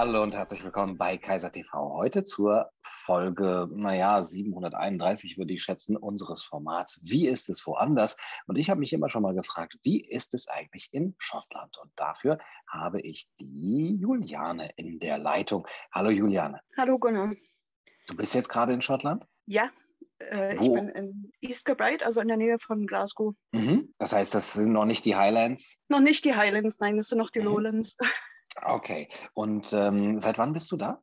Hallo und herzlich willkommen bei Kaiser TV. Heute zur Folge, naja, 731 würde ich schätzen, unseres Formats. Wie ist es woanders? Und ich habe mich immer schon mal gefragt, wie ist es eigentlich in Schottland? Und dafür habe ich die Juliane in der Leitung. Hallo Juliane. Hallo Gunnar. Du bist jetzt gerade in Schottland? Ja, äh, ich bin in East Kilbride, also in der Nähe von Glasgow. Mhm. Das heißt, das sind noch nicht die Highlands? Noch nicht die Highlands, nein, das sind noch die mhm. Lowlands. Okay. Und ähm, seit wann bist du da?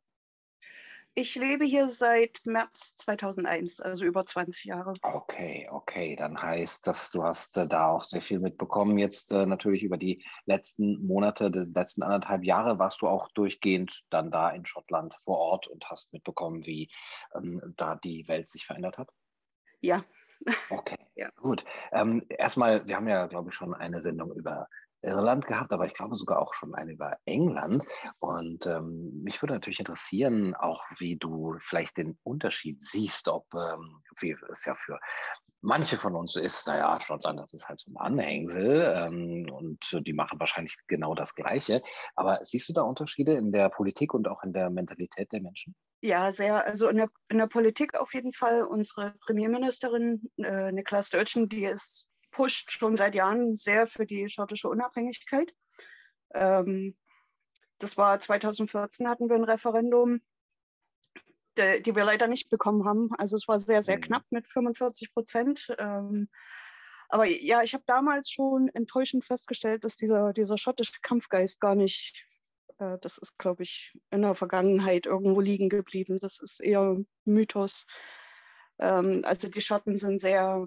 Ich lebe hier seit März 2001, also über 20 Jahre. Okay, okay. Dann heißt das, du hast äh, da auch sehr viel mitbekommen. Jetzt äh, natürlich über die letzten Monate, die letzten anderthalb Jahre warst du auch durchgehend dann da in Schottland vor Ort und hast mitbekommen, wie ähm, da die Welt sich verändert hat? Ja. Okay, ja. gut. Ähm, erstmal, wir haben ja, glaube ich, schon eine Sendung über Irland gehabt, aber ich glaube sogar auch schon eine über England. Und ähm, mich würde natürlich interessieren, auch wie du vielleicht den Unterschied siehst, ob ähm, wie es ja für manche von uns ist, naja, Schottland, das ist halt so ein Anhängsel ähm, und die machen wahrscheinlich genau das Gleiche. Aber siehst du da Unterschiede in der Politik und auch in der Mentalität der Menschen? Ja, sehr. Also in der, in der Politik auf jeden Fall. Unsere Premierministerin äh, Niklas Sturgeon, die ist pusht schon seit Jahren sehr für die schottische Unabhängigkeit. Ähm, das war 2014 hatten wir ein Referendum, de, die wir leider nicht bekommen haben. Also es war sehr, sehr mhm. knapp mit 45 Prozent. Ähm, aber ja, ich habe damals schon enttäuschend festgestellt, dass dieser, dieser schottische Kampfgeist gar nicht, äh, das ist, glaube ich, in der Vergangenheit irgendwo liegen geblieben. Das ist eher Mythos. Ähm, also die Schotten sind sehr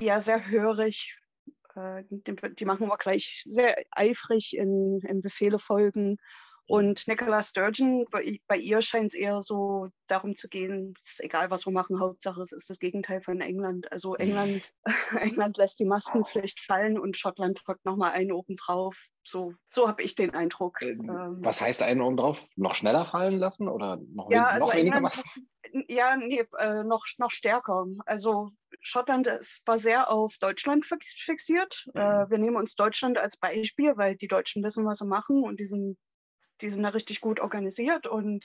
ja, sehr hörig. Äh, die, die, machen wir gleich sehr eifrig in, in Befehle folgen. Und Nicola Sturgeon, bei, bei ihr scheint es eher so darum zu gehen, es ist egal, was wir machen, Hauptsache es ist das Gegenteil von England. Also England, England lässt die Maskenpflicht fallen und Schottland drückt nochmal einen oben drauf. So, so habe ich den Eindruck. Ähm, ähm, was heißt einen oben drauf? Noch schneller fallen lassen oder noch, ja, wen also noch weniger Masken? Ja, nee, äh, noch, noch stärker. Also Schottland ist, war sehr auf Deutschland fixiert. Mhm. Äh, wir nehmen uns Deutschland als Beispiel, weil die Deutschen wissen, was sie machen und die sind, die sind da richtig gut organisiert. Und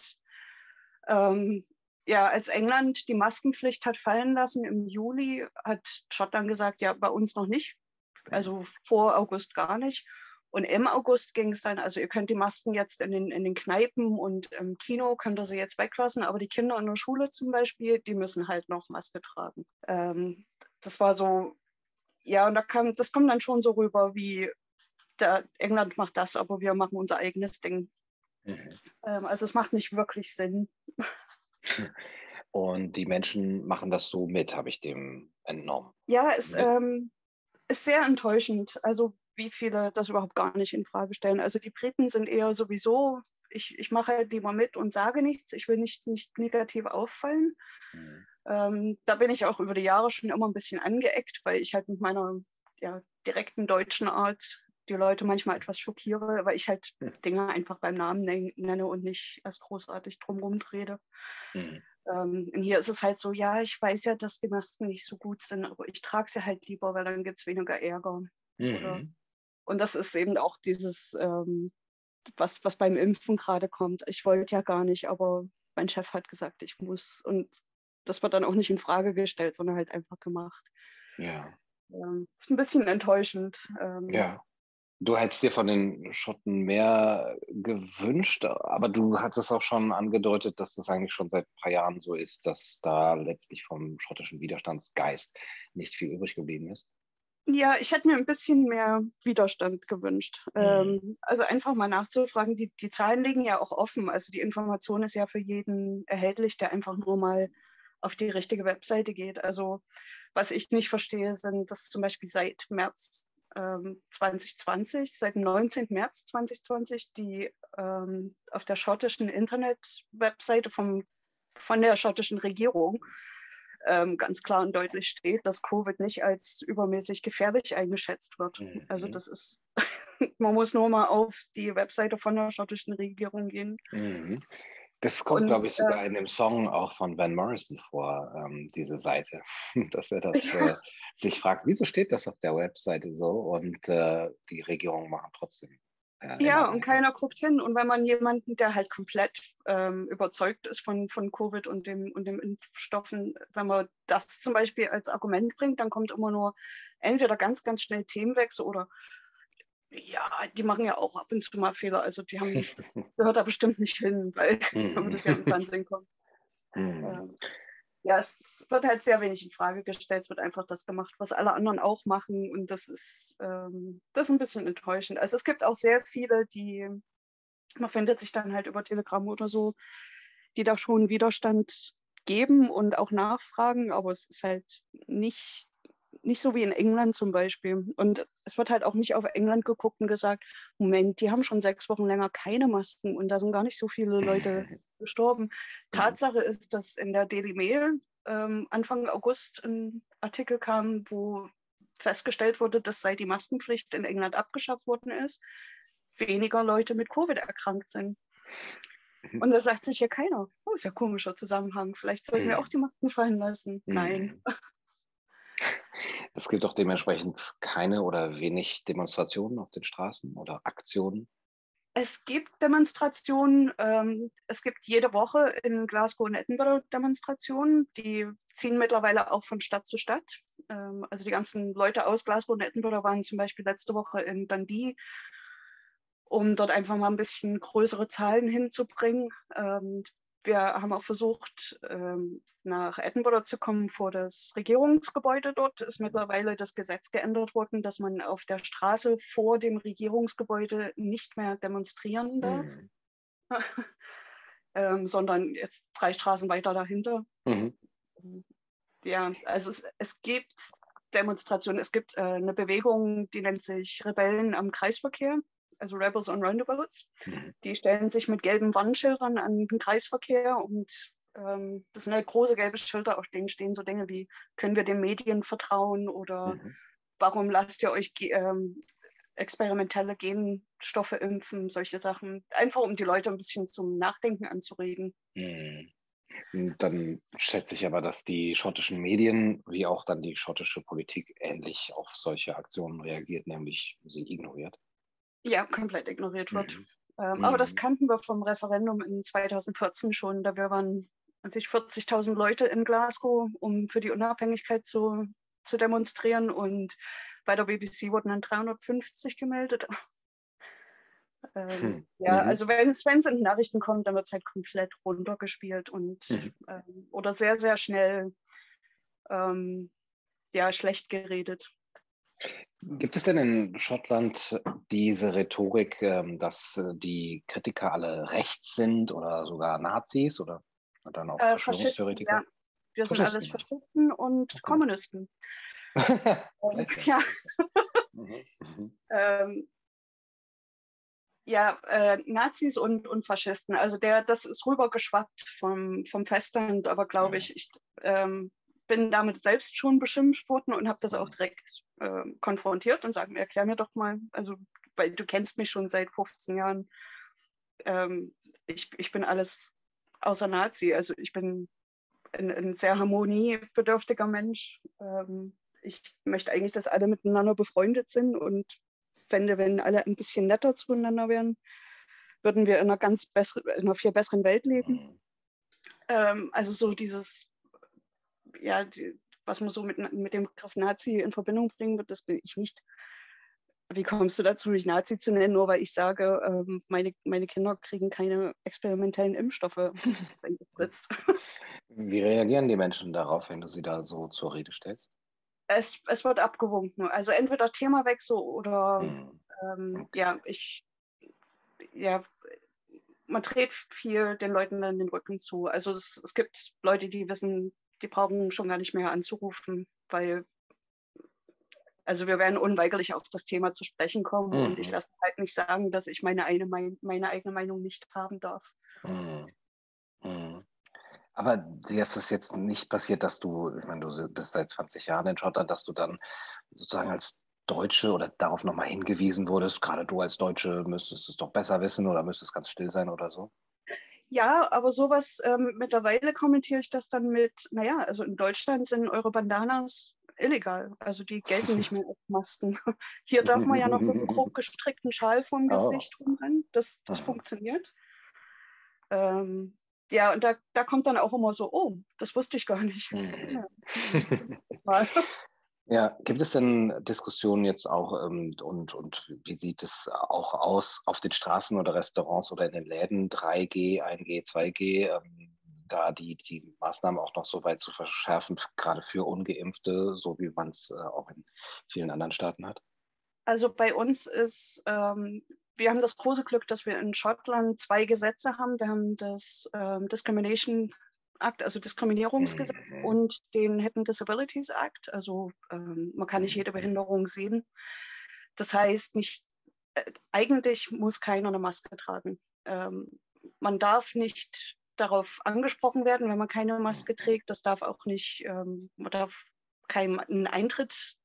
ähm, ja, als England die Maskenpflicht hat fallen lassen im Juli, hat Schottland gesagt, ja, bei uns noch nicht. Also vor August gar nicht. Und im August ging es dann, also ihr könnt die Masken jetzt in den, in den Kneipen und im Kino, könnt ihr sie jetzt weglassen, aber die Kinder in der Schule zum Beispiel, die müssen halt noch Maske tragen. Ähm, das war so, ja, und da kam, das kommt dann schon so rüber, wie der, England macht das, aber wir machen unser eigenes Ding. Mhm. Ähm, also es macht nicht wirklich Sinn. Und die Menschen machen das so mit, habe ich dem entnommen. Ja, es ähm, ist sehr enttäuschend. Also wie viele das überhaupt gar nicht in Frage stellen. Also die Briten sind eher sowieso, ich, ich mache halt lieber mit und sage nichts, ich will nicht, nicht negativ auffallen. Mhm. Ähm, da bin ich auch über die Jahre schon immer ein bisschen angeeckt, weil ich halt mit meiner ja, direkten deutschen Art die Leute manchmal etwas schockiere, weil ich halt mhm. Dinge einfach beim Namen nenne und nicht erst großartig drumherum rede. Mhm. Ähm, und hier ist es halt so, ja, ich weiß ja, dass die Masken nicht so gut sind, aber ich trage sie halt lieber, weil dann gibt es weniger Ärger. Mhm. Und das ist eben auch dieses, ähm, was, was beim Impfen gerade kommt. Ich wollte ja gar nicht, aber mein Chef hat gesagt, ich muss. Und das wird dann auch nicht in Frage gestellt, sondern halt einfach gemacht. Ja. Ähm, ist ein bisschen enttäuschend. Ähm, ja. Du hättest dir von den Schotten mehr gewünscht, aber du hattest auch schon angedeutet, dass das eigentlich schon seit ein paar Jahren so ist, dass da letztlich vom schottischen Widerstandsgeist nicht viel übrig geblieben ist. Ja, ich hätte mir ein bisschen mehr Widerstand gewünscht. Mhm. Ähm, also einfach mal nachzufragen. Die, die Zahlen liegen ja auch offen. Also die Information ist ja für jeden erhältlich, der einfach nur mal auf die richtige Webseite geht. Also was ich nicht verstehe, sind, dass zum Beispiel seit März ähm, 2020, seit dem 19. März 2020, die ähm, auf der schottischen Internet-Webseite vom, von der schottischen Regierung ähm, ganz klar und deutlich steht, dass Covid nicht als übermäßig gefährlich eingeschätzt wird. Mhm. Also das ist, man muss nur mal auf die Webseite von der schottischen Regierung gehen. Mhm. Das kommt, glaube ich, sogar äh, in dem Song auch von Van Morrison vor, ähm, diese Seite, dass er das äh, sich fragt, wieso steht das auf der Webseite so und äh, die Regierungen machen trotzdem Ja, ja und keiner guckt hin. Und wenn man jemanden, der halt komplett ähm, überzeugt ist von, von Covid und dem, und dem Impfstoffen, wenn man das zum Beispiel als Argument bringt, dann kommt immer nur entweder ganz, ganz schnell Themenwechsel oder ja, die machen ja auch ab und zu mal Fehler. Also die haben, das gehört da bestimmt nicht hin, weil mhm. das ja im Fernsehen kommt. Ähm, ja, es wird halt sehr wenig in Frage gestellt. Es wird einfach das gemacht, was alle anderen auch machen. Und das ist, ähm, das ist ein bisschen enttäuschend. Also es gibt auch sehr viele, die, man findet sich dann halt über Telegram oder so, die da schon Widerstand geben und auch nachfragen, aber es ist halt nicht nicht so wie in England zum Beispiel. Und es wird halt auch nicht auf England geguckt und gesagt, Moment, die haben schon sechs Wochen länger keine Masken und da sind gar nicht so viele Leute gestorben. Tatsache ist, dass in der Daily Mail ähm, Anfang August ein Artikel kam, wo festgestellt wurde, dass seit die Maskenpflicht in England abgeschafft worden ist, weniger Leute mit Covid erkrankt sind. Und da sagt sich ja keiner, oh, ist ja komischer Zusammenhang, vielleicht sollten wir mhm. auch die Masken fallen lassen. Nein. Es gibt auch dementsprechend keine oder wenig Demonstrationen auf den Straßen oder Aktionen. Es gibt Demonstrationen. Ähm, es gibt jede Woche in Glasgow und Edinburgh Demonstrationen. Die ziehen mittlerweile auch von Stadt zu Stadt. Ähm, also die ganzen Leute aus Glasgow und Edinburgh waren zum Beispiel letzte Woche in Dundee, um dort einfach mal ein bisschen größere Zahlen hinzubringen. Ähm, wir haben auch versucht, ähm, nach Edinburgh zu kommen vor das Regierungsgebäude dort. Ist mittlerweile das Gesetz geändert worden, dass man auf der Straße vor dem Regierungsgebäude nicht mehr demonstrieren darf, mhm. ähm, sondern jetzt drei Straßen weiter dahinter. Mhm. Ja, also es, es, gibt Demonstrationen. Es gibt äh, eine Bewegung, die nennt sich Rebellen am Kreisverkehr also Rebels on Roundabouts. Mhm. Die stellen sich mit gelben Warnschildern an den Kreisverkehr und ähm, das sind halt große gelbe Schilder, auf denen stehen so Dinge wie, können wir den Medien vertrauen oder mhm. warum lasst ihr euch ähm, experimentelle Genstoffe impfen, solche Sachen. Einfach um die Leute ein bisschen zum Nachdenken anzuregen. Mhm. Dann schätze ich aber, dass die schottischen Medien wie auch dann die schottische Politik ähnlich auf solche Aktionen reagiert, nämlich sie ignoriert ja, komplett ignoriert wird. Mhm. Ähm, mhm. Aber das kannten wir vom Referendum in 2014 schon. Da wir waren an sich 40.000 Leute in Glasgow, um für die Unabhängigkeit zu, zu demonstrieren. Und bei der BBC wurden dann 350 gemeldet. ähm, hm. Ja, mhm. also wenn es in Nachrichten kommt, dann wird es halt komplett runtergespielt und mhm. ähm, oder sehr, sehr schnell ähm, ja, schlecht geredet. Gibt es denn in Schottland diese Rhetorik, ähm, dass äh, die Kritiker alle rechts sind oder sogar Nazis oder dann auch äh, Verschwörungstheoretiker? Ja. Wir sind alles Faschisten und okay. Kommunisten. ähm, ja. Mhm, mhm. ähm, ja, äh, Nazis und, und Faschisten. Also der, das ist rübergeschwappt vom, vom Festland, aber glaube ich, ich ähm, bin damit selbst schon beschimpft worden und habe das auch direkt äh, konfrontiert und sage erklär mir doch mal, also weil du kennst mich schon seit 15 Jahren. Ähm, ich, ich bin alles außer Nazi. Also ich bin ein, ein sehr harmoniebedürftiger Mensch. Ähm, ich möchte eigentlich, dass alle miteinander befreundet sind und fände, wenn alle ein bisschen netter zueinander wären, würden wir in einer ganz besseren, in einer viel besseren Welt leben. Mhm. Ähm, also so dieses ja, die, was man so mit, mit dem Begriff Nazi in Verbindung bringen wird, das bin ich nicht. Wie kommst du dazu, mich Nazi zu nennen, nur weil ich sage, ähm, meine, meine Kinder kriegen keine experimentellen Impfstoffe Wie reagieren die Menschen darauf, wenn du sie da so zur Rede stellst? Es, es wird abgewunken. Also entweder Themawechsel oder hm. ähm, ja, ich ja, man dreht viel den Leuten dann den Rücken zu. Also es, es gibt Leute, die wissen, die brauchen schon gar nicht mehr anzurufen, weil also wir werden unweigerlich auf das Thema zu sprechen kommen mhm. und ich lasse halt nicht sagen, dass ich meine, eine, meine eigene Meinung nicht haben darf. Mhm. Mhm. Aber dir ist es jetzt nicht passiert, dass du, ich meine, du bist seit 20 Jahren in Schottland, dass du dann sozusagen als Deutsche oder darauf nochmal hingewiesen wurdest, gerade du als Deutsche müsstest es doch besser wissen oder müsstest ganz still sein oder so? Ja, aber sowas, ähm, mittlerweile kommentiere ich das dann mit, naja, also in Deutschland sind eure Bandanas illegal. Also die gelten nicht mehr als Masken. Hier darf man ja noch mit einem grob gestrickten Schal vom oh. Gesicht oh. rumrennen. Das, das mhm. funktioniert. Ähm, ja, und da, da kommt dann auch immer so, oh, das wusste ich gar nicht. Mhm. Ja. Ja, gibt es denn Diskussionen jetzt auch ähm, und, und wie sieht es auch aus auf den Straßen oder Restaurants oder in den Läden 3G, 1G, 2G, ähm, da die, die Maßnahmen auch noch so weit zu verschärfen, gerade für Ungeimpfte, so wie man es äh, auch in vielen anderen Staaten hat? Also bei uns ist, ähm, wir haben das große Glück, dass wir in Schottland zwei Gesetze haben. Wir haben das ähm, Discrimination Act, also Diskriminierungsgesetz mhm. und den Hidden Disabilities Act. Also ähm, man kann nicht jede Behinderung sehen. Das heißt, nicht, äh, eigentlich muss keiner eine Maske tragen. Ähm, man darf nicht darauf angesprochen werden, wenn man keine Maske trägt. Das darf auch nicht, ähm, man darf keinen Eintritt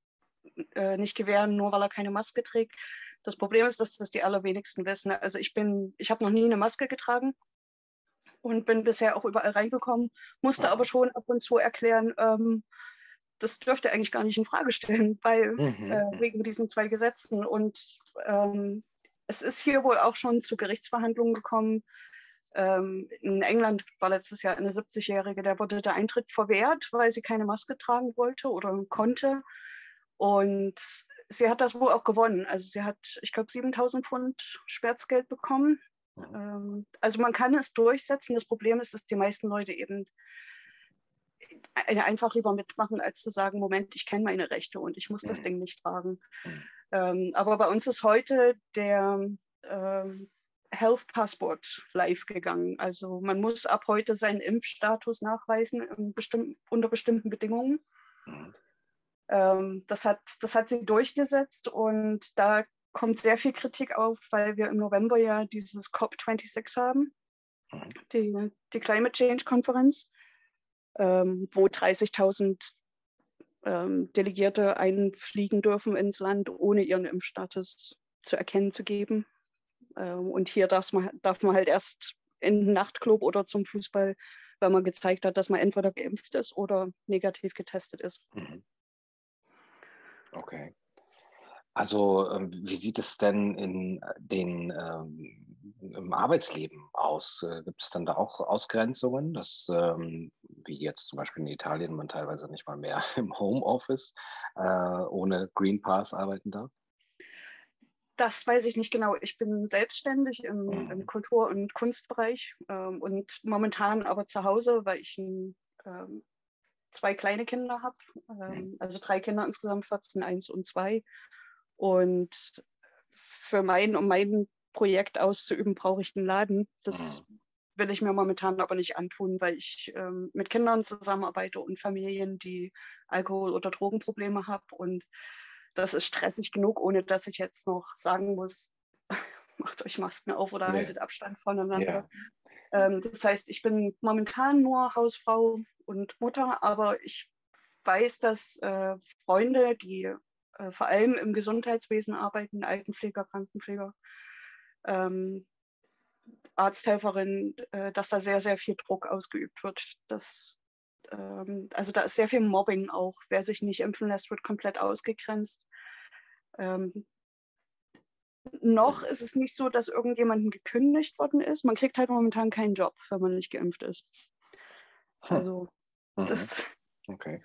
äh, nicht gewähren, nur weil er keine Maske trägt. Das Problem ist, dass das die allerwenigsten wissen. Also ich bin, ich habe noch nie eine Maske getragen und bin bisher auch überall reingekommen, musste aber schon ab und zu erklären, ähm, das dürfte eigentlich gar nicht in Frage stellen, weil mhm. äh, wegen diesen zwei Gesetzen. Und ähm, es ist hier wohl auch schon zu Gerichtsverhandlungen gekommen. Ähm, in England war letztes Jahr eine 70-Jährige, der wurde der Eintritt verwehrt, weil sie keine Maske tragen wollte oder konnte. Und sie hat das wohl auch gewonnen. Also sie hat, ich glaube, 7000 Pfund Schmerzgeld bekommen. Ähm, also man kann es durchsetzen. Das Problem ist, dass die meisten Leute eben einfach lieber mitmachen, als zu sagen, Moment, ich kenne meine Rechte und ich muss das mhm. Ding nicht tragen. Mhm. Ähm, aber bei uns ist heute der ähm, Health Passport live gegangen. Also man muss ab heute seinen Impfstatus nachweisen bestimm unter bestimmten Bedingungen. Mhm. Ähm, das, hat, das hat sie durchgesetzt und da kommt sehr viel Kritik auf, weil wir im November ja dieses COP26 haben, mhm. die, die Climate Change Konferenz, ähm, wo 30.000 ähm, Delegierte einfliegen dürfen ins Land, ohne ihren Impfstatus zu erkennen zu geben. Ähm, und hier darf man, darf man halt erst in den Nachtclub oder zum Fußball, weil man gezeigt hat, dass man entweder geimpft ist oder negativ getestet ist. Mhm. Okay. Also ähm, wie sieht es denn in äh, den, ähm, im Arbeitsleben aus? Äh, gibt es dann da auch Ausgrenzungen, dass ähm, wie jetzt zum Beispiel in Italien man teilweise nicht mal mehr im Homeoffice äh, ohne Green Pass arbeiten darf? Das weiß ich nicht genau. Ich bin selbstständig im, mhm. im Kultur- und Kunstbereich ähm, und momentan aber zu Hause, weil ich ähm, zwei kleine Kinder habe, ähm, mhm. also drei Kinder insgesamt, 14, 1 und 2. Und für mein, um mein Projekt auszuüben, brauche ich einen Laden. Das mhm. will ich mir momentan aber nicht antun, weil ich ähm, mit Kindern zusammenarbeite und Familien, die Alkohol- oder Drogenprobleme haben. Und das ist stressig genug, ohne dass ich jetzt noch sagen muss, macht euch Masken auf oder nee. haltet Abstand voneinander. Ja. Ähm, das heißt, ich bin momentan nur Hausfrau und Mutter, aber ich weiß, dass äh, Freunde, die äh, vor allem im Gesundheitswesen arbeiten, Altenpfleger, Krankenpfleger, ähm, Arzthelferin, äh, dass da sehr, sehr viel Druck ausgeübt wird. Das, ähm, also da ist sehr viel Mobbing auch. Wer sich nicht impfen lässt, wird komplett ausgegrenzt. Ähm, noch ist es nicht so, dass irgendjemandem gekündigt worden ist. Man kriegt halt momentan keinen Job, wenn man nicht geimpft ist. Hm. Also hm. das. Okay.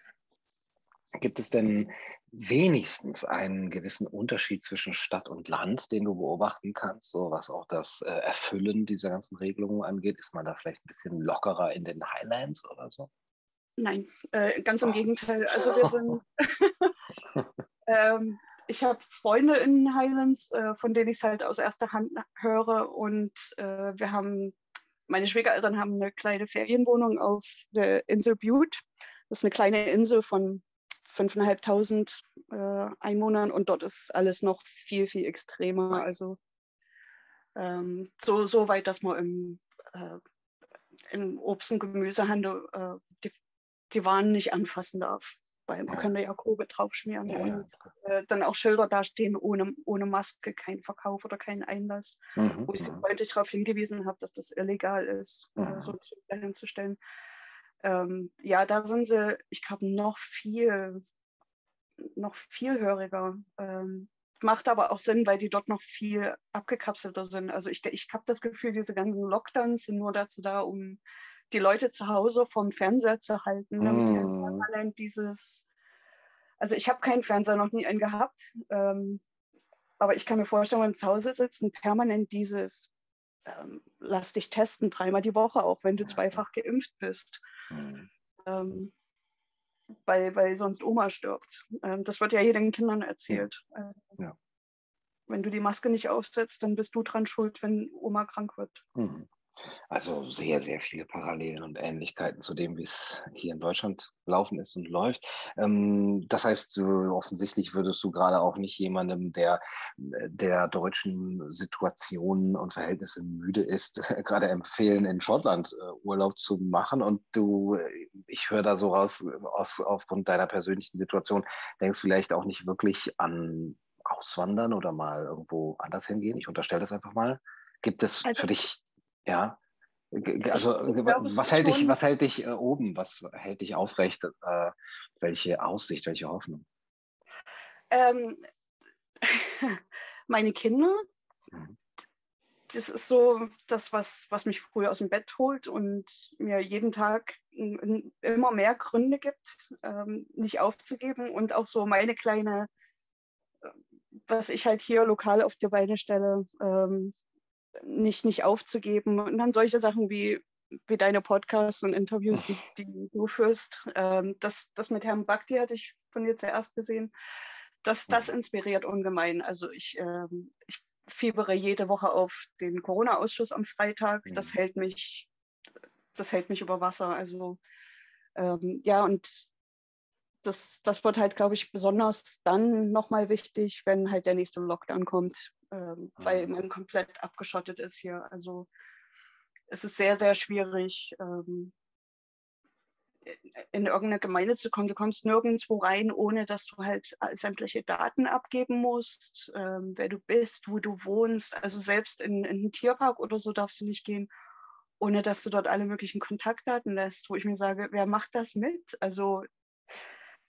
Gibt es denn wenigstens einen gewissen Unterschied zwischen Stadt und Land, den du beobachten kannst, so was auch das äh, Erfüllen dieser ganzen Regelungen angeht? Ist man da vielleicht ein bisschen lockerer in den Highlands oder so? Nein, äh, ganz im oh. Gegenteil. Also wir sind, ähm, ich habe Freunde in den Highlands, äh, von denen ich es halt aus erster Hand höre und äh, wir haben, meine Schwiegereltern haben eine kleine Ferienwohnung auf der Insel Butte. Das ist eine kleine Insel von 5.500 äh, Einwohnern und dort ist alles noch viel, viel extremer. Also ähm, so, so weit, dass man im, äh, im Obst- und Gemüsehandel äh, die, die Waren nicht anfassen darf. Weil man ja. kann da ja Kobe draufschmieren ja, und äh, dann auch Schilder dastehen, ohne, ohne Maske, kein Verkauf oder kein Einlass, mhm, wo ich sie mhm. freundlich darauf hingewiesen habe, dass das illegal ist, äh, mhm. so hinzustellen ähm, ja, da sind sie, ich glaube, noch viel noch viel höriger. Ähm, macht aber auch Sinn, weil die dort noch viel abgekapselter sind. Also ich, ich habe das Gefühl, diese ganzen Lockdowns sind nur dazu da, um die Leute zu Hause vom Fernseher zu halten, damit mm. permanent dieses, also ich habe keinen Fernseher noch nie einen gehabt, ähm, aber ich kann mir vorstellen, wenn du zu Hause sitzt und permanent dieses, ähm, lass dich testen, dreimal die Woche, auch wenn du zweifach geimpft bist. Mm. Ähm, weil, weil sonst Oma stirbt. Ähm, das wird ja hier den Kindern erzählt. Also, ja. Wenn du die Maske nicht aufsetzt, dann bist du dran schuld, wenn Oma krank wird. Mhm. Also sehr, sehr viele Parallelen und Ähnlichkeiten zu dem, wie es hier in Deutschland laufen ist und läuft. Ähm, das heißt, offensichtlich würdest du gerade auch nicht jemandem, der der deutschen Situation und Verhältnisse müde ist, gerade empfehlen, in Schottland äh, Urlaub zu machen. Und du, ich höre da so raus, aus, aufgrund deiner persönlichen Situation, denkst vielleicht auch nicht wirklich an Auswandern oder mal irgendwo anders hingehen. Ich unterstelle das einfach mal. Gibt es also, für dich ja. Also glaube, was, hält dich, was hält dich äh, oben? Was hält dich aufrecht? Äh, welche Aussicht, welche Hoffnung? Ähm, meine Kinder. Mhm. Das ist so das, was, was mich früher aus dem Bett holt und mir jeden Tag immer mehr Gründe gibt, ähm, nicht aufzugeben und auch so meine kleine, äh, was ich halt hier lokal auf die Beine stelle, ähm, nicht, nicht aufzugeben. Und dann solche Sachen wie, wie deine Podcasts und Interviews, die, die du führst. Ähm, das, das mit Herrn Bhakti hatte ich von dir zuerst gesehen. Das, das inspiriert ungemein. Also ich, ähm, ich fiebere jede Woche auf den Corona-Ausschuss am Freitag. Das hält mich, das hält mich über Wasser. Also ähm, ja, und das, das wird halt, glaube ich, besonders dann nochmal wichtig, wenn halt der nächste Lockdown kommt ähm, weil mhm. man komplett abgeschottet ist hier. Also es ist sehr, sehr schwierig, ähm, in irgendeine Gemeinde zu kommen. Du kommst nirgendwo rein, ohne dass du halt äh, sämtliche Daten abgeben musst, ähm, wer du bist, wo du wohnst. Also selbst in, in einen Tierpark oder so darfst du nicht gehen, ohne dass du dort alle möglichen Kontaktdaten lässt, wo ich mir sage, wer macht das mit? Also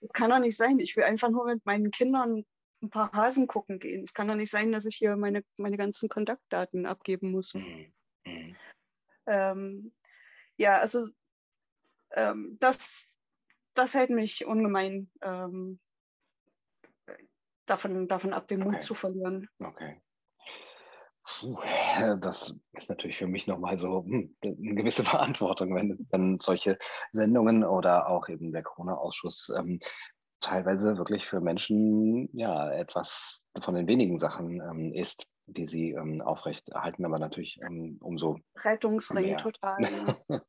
das kann doch nicht sein. Ich will einfach nur mit meinen Kindern ein paar Hasen gucken gehen. Es kann doch nicht sein, dass ich hier meine, meine ganzen Kontaktdaten abgeben muss. Mhm. Mhm. Ähm, ja, also ähm, das, das hält mich ungemein ähm, davon, davon ab, den okay. Mut zu verlieren. Okay. Puh, das ist natürlich für mich nochmal so hm, eine gewisse Verantwortung, wenn dann solche Sendungen oder auch eben der Corona-Ausschuss ähm, teilweise wirklich für Menschen ja etwas von den wenigen Sachen ähm, ist, die sie ähm, aufrechterhalten, aber natürlich ähm, umso. Rettungsring mehr. total.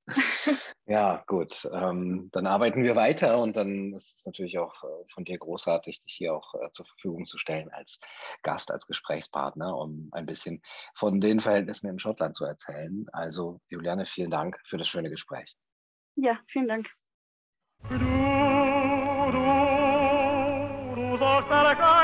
ja, gut. Ähm, dann arbeiten wir weiter und dann ist es natürlich auch äh, von dir großartig, dich hier auch äh, zur Verfügung zu stellen als Gast, als Gesprächspartner, um ein bisschen von den Verhältnissen in Schottland zu erzählen. Also, Juliane, vielen Dank für das schöne Gespräch. Ja, vielen Dank. Du, du sagst,